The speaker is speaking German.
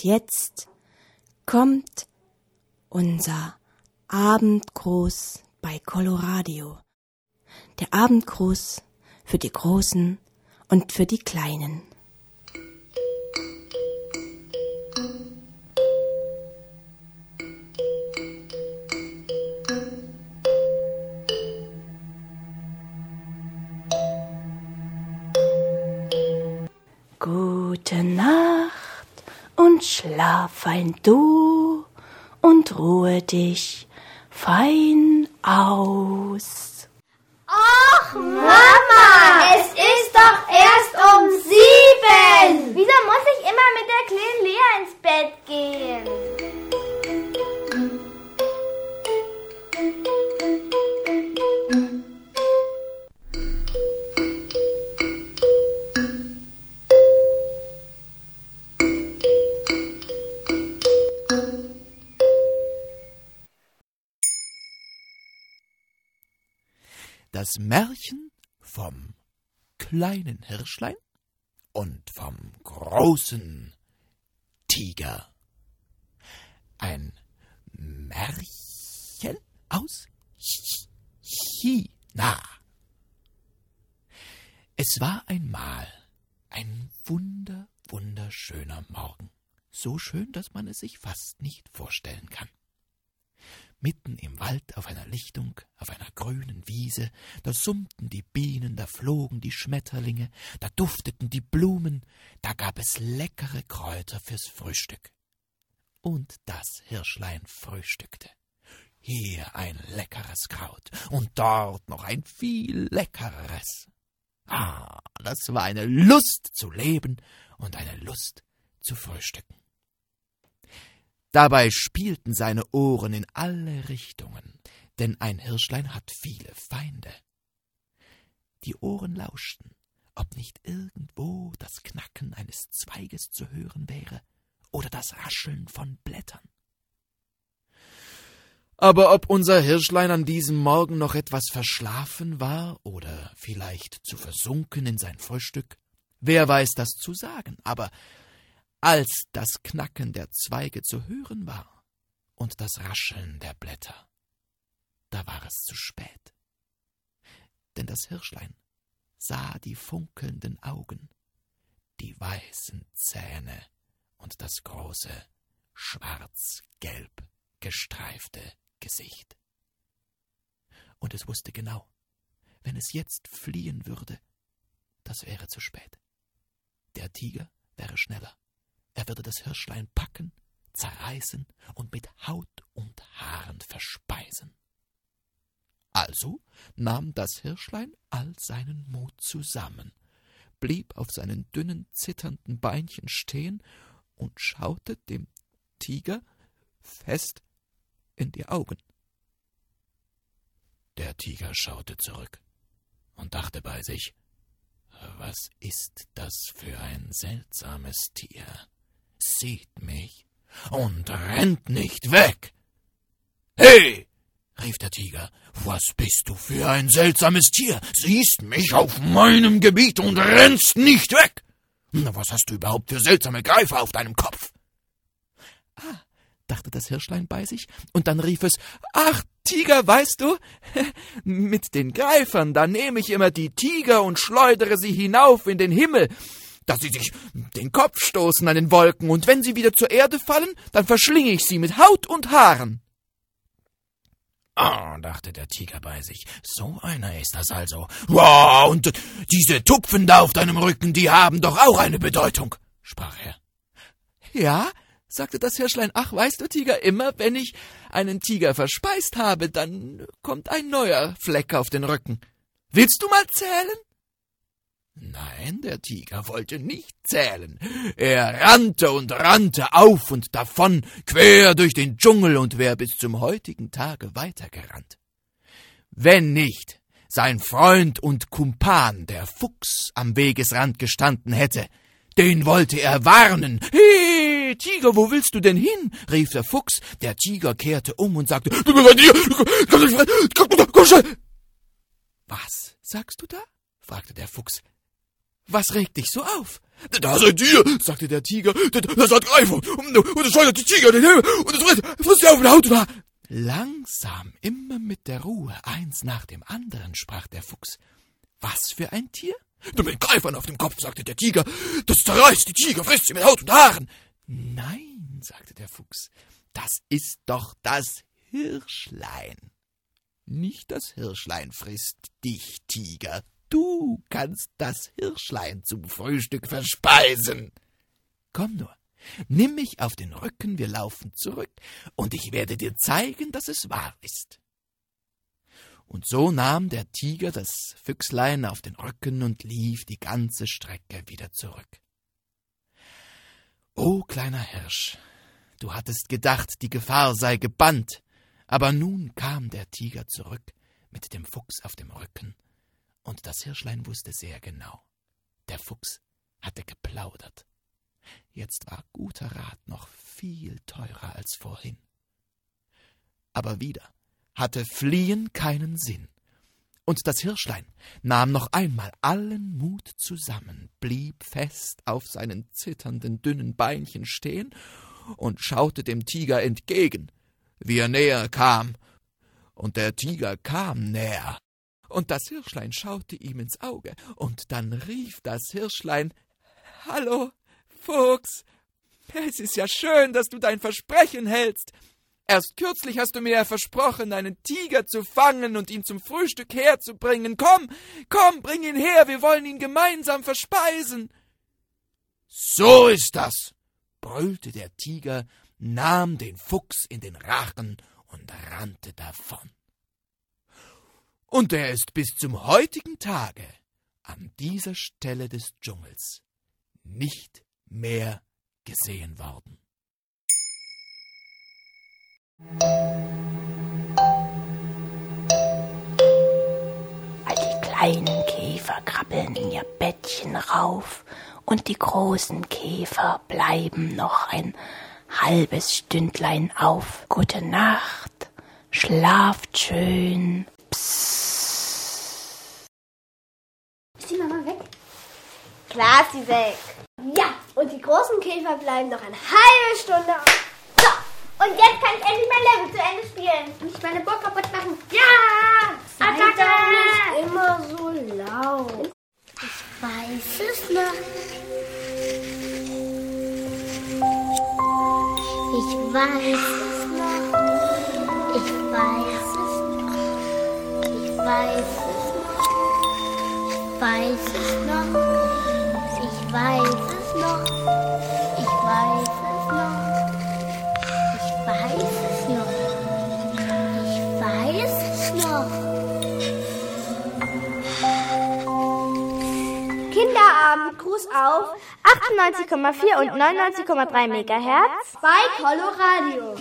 Und jetzt kommt unser Abendgruß bei Coloradio. Der Abendgruß für die Großen und für die Kleinen. Gute Nacht und schlaf fein du und ruhe dich fein aus. Ach, Mama, es ist doch erst um sieben. Wieso muss ich immer mit der kleinen Lea ins Bett gehen? Das Märchen vom kleinen Hirschlein und vom großen Tiger. Ein Märchen aus China. Es war einmal ein wunder, wunderschöner Morgen. So schön, dass man es sich fast nicht vorstellen kann. Mitten im Wald auf einer Lichtung, auf einer grünen Wiese, da summten die Bienen, da flogen die Schmetterlinge, da dufteten die Blumen, da gab es leckere Kräuter fürs Frühstück. Und das Hirschlein frühstückte. Hier ein leckeres Kraut und dort noch ein viel leckereres. Ah, das war eine Lust zu leben und eine Lust zu frühstücken. Dabei spielten seine Ohren in alle Richtungen, denn ein Hirschlein hat viele Feinde. Die Ohren lauschten, ob nicht irgendwo das Knacken eines Zweiges zu hören wäre oder das Rascheln von Blättern. Aber ob unser Hirschlein an diesem Morgen noch etwas verschlafen war oder vielleicht zu versunken in sein Frühstück, wer weiß das zu sagen, aber als das Knacken der Zweige zu hören war und das Rascheln der Blätter, da war es zu spät. Denn das Hirschlein sah die funkelnden Augen, die weißen Zähne und das große, schwarz-gelb gestreifte Gesicht. Und es wusste genau, wenn es jetzt fliehen würde, das wäre zu spät. Der Tiger wäre schneller. Er würde das Hirschlein packen, zerreißen und mit Haut und Haaren verspeisen. Also nahm das Hirschlein all seinen Mut zusammen, blieb auf seinen dünnen, zitternden Beinchen stehen und schaute dem Tiger fest in die Augen. Der Tiger schaute zurück und dachte bei sich, was ist das für ein seltsames Tier? Sieht mich und rennt nicht weg. Hey! rief der Tiger, was bist du für ein seltsames Tier? Siehst mich auf meinem Gebiet und rennst nicht weg. Was hast du überhaupt für seltsame Greifer auf deinem Kopf? Ah, dachte das Hirschlein bei sich, und dann rief es Ach, Tiger, weißt du, mit den Greifern, da nehme ich immer die Tiger und schleudere sie hinauf in den Himmel, dass sie sich den Kopf stoßen an den Wolken, und wenn sie wieder zur Erde fallen, dann verschlinge ich sie mit Haut und Haaren. Ah, dachte der Tiger bei sich, so einer ist das also. Ja, und diese Tupfen da auf deinem Rücken, die haben doch auch eine Bedeutung, sprach er. Ja, sagte das Hirschlein, ach, weißt du, Tiger, immer wenn ich einen Tiger verspeist habe, dann kommt ein neuer Fleck auf den Rücken. Willst du mal zählen? Nein, der Tiger wollte nicht zählen. Er rannte und rannte auf und davon, quer durch den Dschungel und wäre bis zum heutigen Tage weitergerannt. Wenn nicht sein Freund und Kumpan, der Fuchs, am Wegesrand gestanden hätte, den wollte er warnen. He, Tiger, wo willst du denn hin? rief der Fuchs. Der Tiger kehrte um und sagte, Was sagst du da? fragte der Fuchs. Was regt dich so auf? Da seid ihr, sagte der Tiger. Das hat Greifer. Und es schleudert die Tiger den Himmel. Und es frisst, frisst auf den Haut. Langsam, immer mit der Ruhe, eins nach dem anderen, sprach der Fuchs. Was für ein Tier? Mit Greifern auf dem Kopf, sagte der Tiger. Das zerreißt die Tiger, frisst sie mit Haut und Haaren. Nein, sagte der Fuchs, das ist doch das Hirschlein. Nicht das Hirschlein frisst dich, Tiger. Du kannst das Hirschlein zum Frühstück verspeisen. Komm nur, nimm mich auf den Rücken, wir laufen zurück, und ich werde dir zeigen, dass es wahr ist. Und so nahm der Tiger das Füchslein auf den Rücken und lief die ganze Strecke wieder zurück. O kleiner Hirsch, du hattest gedacht, die Gefahr sei gebannt, aber nun kam der Tiger zurück mit dem Fuchs auf dem Rücken und das Hirschlein wusste sehr genau. Der Fuchs hatte geplaudert. Jetzt war guter Rat noch viel teurer als vorhin. Aber wieder hatte Fliehen keinen Sinn. Und das Hirschlein nahm noch einmal allen Mut zusammen, blieb fest auf seinen zitternden, dünnen Beinchen stehen und schaute dem Tiger entgegen, wie er näher kam. Und der Tiger kam näher und das Hirschlein schaute ihm ins Auge, und dann rief das Hirschlein Hallo, Fuchs. Es ist ja schön, dass du dein Versprechen hältst. Erst kürzlich hast du mir ja versprochen, einen Tiger zu fangen und ihn zum Frühstück herzubringen. Komm, komm, bring ihn her, wir wollen ihn gemeinsam verspeisen. So ist das, brüllte der Tiger, nahm den Fuchs in den Rachen und rannte davon und er ist bis zum heutigen Tage an dieser Stelle des Dschungels nicht mehr gesehen worden. All die kleinen Käfer krabbeln in ihr Bettchen rauf und die großen Käfer bleiben noch ein halbes Stündlein auf. Gute Nacht, schlaft schön. Psst. Ist die Mama weg? Klar ist sie weg. Ja, und die großen Käfer bleiben noch eine halbe Stunde. So, und jetzt kann ich endlich mein Level zu Ende spielen. Nicht meine Burg kaputt machen. Ja! Attacke! Nicht immer so laut. Ich weiß es noch. Ich weiß es noch. Ich weiß es noch. Ich weiß es noch. Ich weiß es noch. Ich weiß es noch. Ich weiß es noch. Ich weiß es noch. Ich weiß es noch. Kinderabend, Gruß auf 98,4 und 99,3 Megahertz Bei Coloradio.